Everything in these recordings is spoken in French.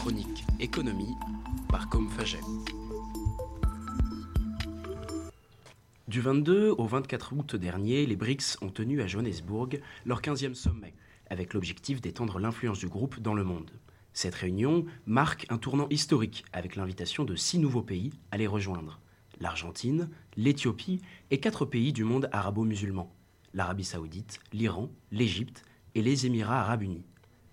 chronique Économie par Com Faget. Du 22 au 24 août dernier, les BRICS ont tenu à Johannesburg leur 15e sommet, avec l'objectif d'étendre l'influence du groupe dans le monde. Cette réunion marque un tournant historique avec l'invitation de six nouveaux pays à les rejoindre. L'Argentine, l'Éthiopie et quatre pays du monde arabo-musulman. L'Arabie saoudite, l'Iran, l'Égypte et les Émirats arabes unis.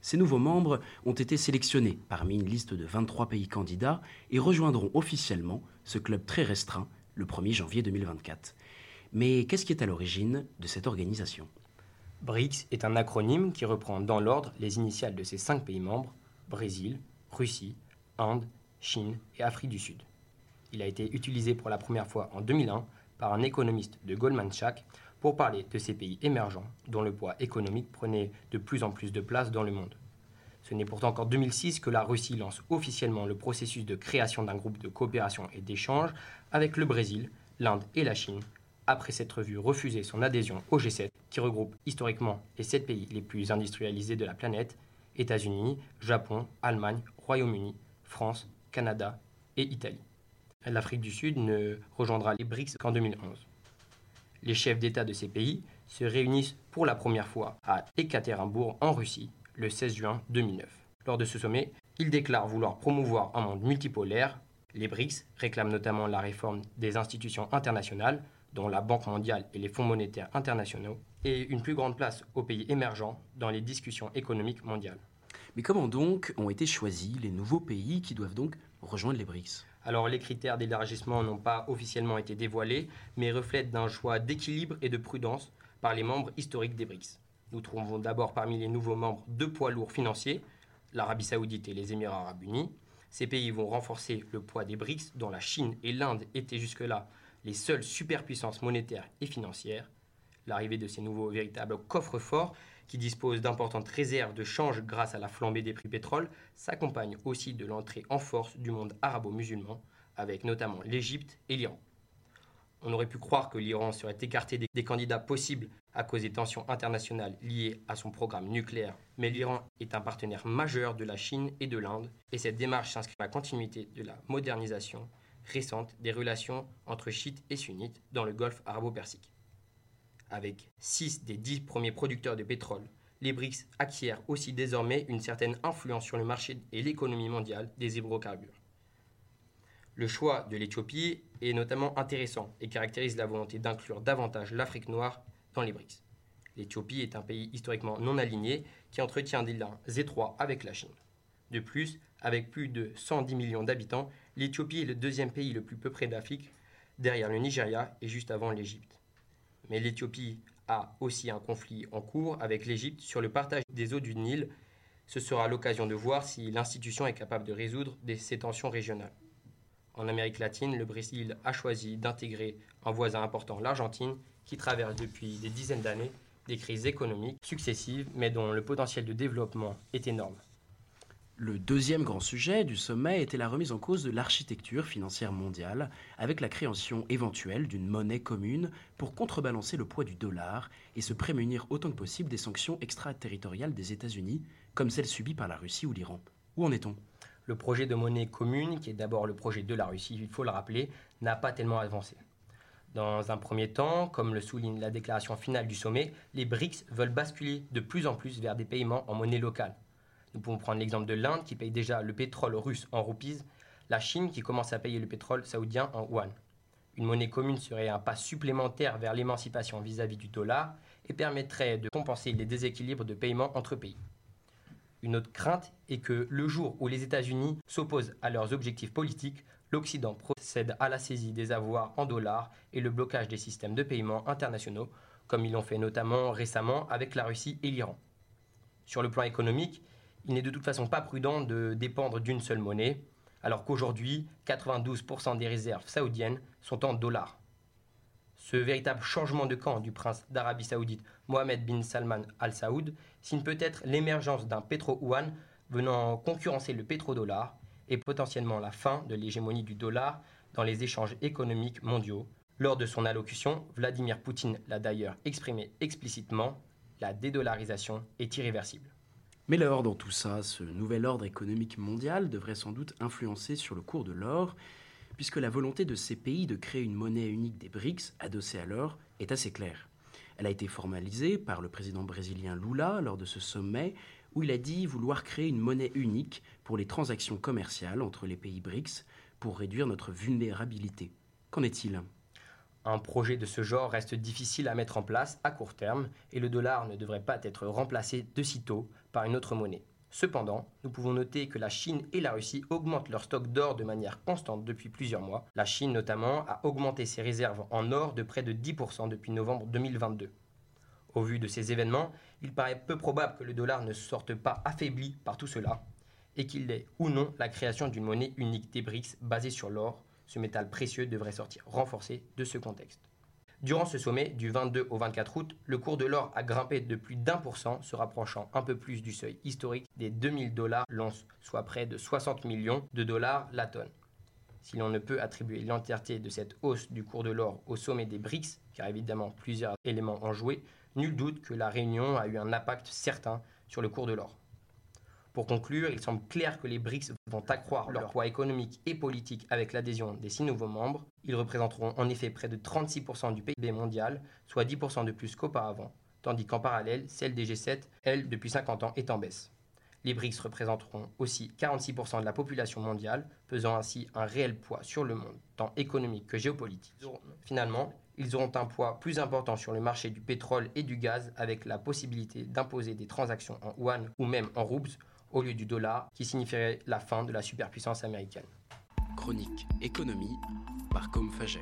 Ces nouveaux membres ont été sélectionnés parmi une liste de 23 pays candidats et rejoindront officiellement ce club très restreint le 1er janvier 2024. Mais qu'est-ce qui est à l'origine de cette organisation? BRICS est un acronyme qui reprend dans l'ordre les initiales de ces cinq pays membres Brésil, Russie, Inde, Chine et Afrique du Sud. Il a été utilisé pour la première fois en 2001 par un économiste de Goldman Sachs pour parler de ces pays émergents dont le poids économique prenait de plus en plus de place dans le monde. Ce n'est pourtant qu'en 2006 que la Russie lance officiellement le processus de création d'un groupe de coopération et d'échange avec le Brésil, l'Inde et la Chine, après s'être vu refuser son adhésion au G7, qui regroupe historiquement les sept pays les plus industrialisés de la planète, États-Unis, Japon, Allemagne, Royaume-Uni, France, Canada et Italie. L'Afrique du Sud ne rejoindra les BRICS qu'en 2011. Les chefs d'État de ces pays se réunissent pour la première fois à Ekaterinbourg en Russie le 16 juin 2009. Lors de ce sommet, ils déclarent vouloir promouvoir un monde multipolaire. Les BRICS réclament notamment la réforme des institutions internationales, dont la Banque mondiale et les fonds monétaires internationaux, et une plus grande place aux pays émergents dans les discussions économiques mondiales. Mais comment donc ont été choisis les nouveaux pays qui doivent donc rejoindre les BRICS? Alors les critères d'élargissement n'ont pas officiellement été dévoilés, mais reflètent d'un choix d'équilibre et de prudence par les membres historiques des BRICS. Nous trouvons d'abord parmi les nouveaux membres deux poids lourds financiers, l'Arabie saoudite et les Émirats arabes unis. Ces pays vont renforcer le poids des BRICS, dont la Chine et l'Inde étaient jusque-là les seules superpuissances monétaires et financières. L'arrivée de ces nouveaux véritables coffres forts, qui disposent d'importantes réserves de change grâce à la flambée des prix pétrole, s'accompagne aussi de l'entrée en force du monde arabo-musulman, avec notamment l'Égypte et l'Iran. On aurait pu croire que l'Iran serait écarté des candidats possibles à cause des tensions internationales liées à son programme nucléaire, mais l'Iran est un partenaire majeur de la Chine et de l'Inde, et cette démarche s'inscrit dans la continuité de la modernisation récente des relations entre chiites et sunnites dans le golfe arabo-persique. Avec 6 des 10 premiers producteurs de pétrole, les BRICS acquièrent aussi désormais une certaine influence sur le marché et l'économie mondiale des hydrocarbures. Le choix de l'Éthiopie est notamment intéressant et caractérise la volonté d'inclure davantage l'Afrique noire dans les BRICS. L'Éthiopie est un pays historiquement non aligné qui entretient des liens étroits avec la Chine. De plus, avec plus de 110 millions d'habitants, l'Éthiopie est le deuxième pays le plus peuplé d'Afrique, derrière le Nigeria et juste avant l'Égypte. Mais l'Éthiopie a aussi un conflit en cours avec l'Égypte sur le partage des eaux du Nil. Ce sera l'occasion de voir si l'institution est capable de résoudre ces tensions régionales. En Amérique latine, le Brésil a choisi d'intégrer un voisin important, l'Argentine, qui traverse depuis des dizaines d'années des crises économiques successives, mais dont le potentiel de développement est énorme. Le deuxième grand sujet du sommet était la remise en cause de l'architecture financière mondiale, avec la création éventuelle d'une monnaie commune pour contrebalancer le poids du dollar et se prémunir autant que possible des sanctions extraterritoriales des États-Unis, comme celles subies par la Russie ou l'Iran. Où en est-on? Le projet de monnaie commune, qui est d'abord le projet de la Russie, il faut le rappeler, n'a pas tellement avancé. Dans un premier temps, comme le souligne la déclaration finale du sommet, les BRICS veulent basculer de plus en plus vers des paiements en monnaie locale. Nous pouvons prendre l'exemple de l'Inde qui paye déjà le pétrole russe en roupies, la Chine qui commence à payer le pétrole saoudien en yuan. Une monnaie commune serait un pas supplémentaire vers l'émancipation vis-à-vis du dollar et permettrait de compenser les déséquilibres de paiement entre pays. Une autre crainte est que le jour où les États-Unis s'opposent à leurs objectifs politiques, l'Occident procède à la saisie des avoirs en dollars et le blocage des systèmes de paiement internationaux, comme ils l'ont fait notamment récemment avec la Russie et l'Iran. Sur le plan économique, il n'est de toute façon pas prudent de dépendre d'une seule monnaie, alors qu'aujourd'hui, 92% des réserves saoudiennes sont en dollars. Ce véritable changement de camp du prince d'Arabie saoudite Mohamed bin Salman al Saoud signe peut-être l'émergence d'un pétro-yuan venant concurrencer le pétrodollar et potentiellement la fin de l'hégémonie du dollar dans les échanges économiques mondiaux. Lors de son allocution, Vladimir Poutine l'a d'ailleurs exprimé explicitement, la dédollarisation est irréversible. Mais alors, dans tout ça, ce nouvel ordre économique mondial devrait sans doute influencer sur le cours de l'or, puisque la volonté de ces pays de créer une monnaie unique des BRICS, adossée à l'or, est assez claire. Elle a été formalisée par le président brésilien Lula lors de ce sommet, où il a dit vouloir créer une monnaie unique pour les transactions commerciales entre les pays BRICS pour réduire notre vulnérabilité. Qu'en est-il? Un projet de ce genre reste difficile à mettre en place à court terme et le dollar ne devrait pas être remplacé de sitôt par une autre monnaie. Cependant, nous pouvons noter que la Chine et la Russie augmentent leur stock d'or de manière constante depuis plusieurs mois. La Chine notamment a augmenté ses réserves en or de près de 10% depuis novembre 2022. Au vu de ces événements, il paraît peu probable que le dollar ne sorte pas affaibli par tout cela et qu'il ait ou non la création d'une monnaie unique des BRICS basée sur l'or ce métal précieux devrait sortir renforcé de ce contexte. Durant ce sommet, du 22 au 24 août, le cours de l'or a grimpé de plus d'un pour cent, se rapprochant un peu plus du seuil historique des 2000 dollars l'once, soit près de 60 millions de dollars la tonne. Si l'on ne peut attribuer l'entièreté de cette hausse du cours de l'or au sommet des BRICS, car évidemment plusieurs éléments ont joué, nul doute que la réunion a eu un impact certain sur le cours de l'or. Pour conclure, il semble clair que les BRICS vont accroître leur poids économique et politique avec l'adhésion des six nouveaux membres. Ils représenteront en effet près de 36% du PIB mondial, soit 10% de plus qu'auparavant, tandis qu'en parallèle, celle des G7, elle, depuis 50 ans, est en baisse. Les BRICS représenteront aussi 46% de la population mondiale, pesant ainsi un réel poids sur le monde, tant économique que géopolitique. Finalement, ils auront un poids plus important sur le marché du pétrole et du gaz avec la possibilité d'imposer des transactions en yuan ou même en roubles au lieu du dollar, qui signifierait la fin de la superpuissance américaine. Chronique économie par Com Faget.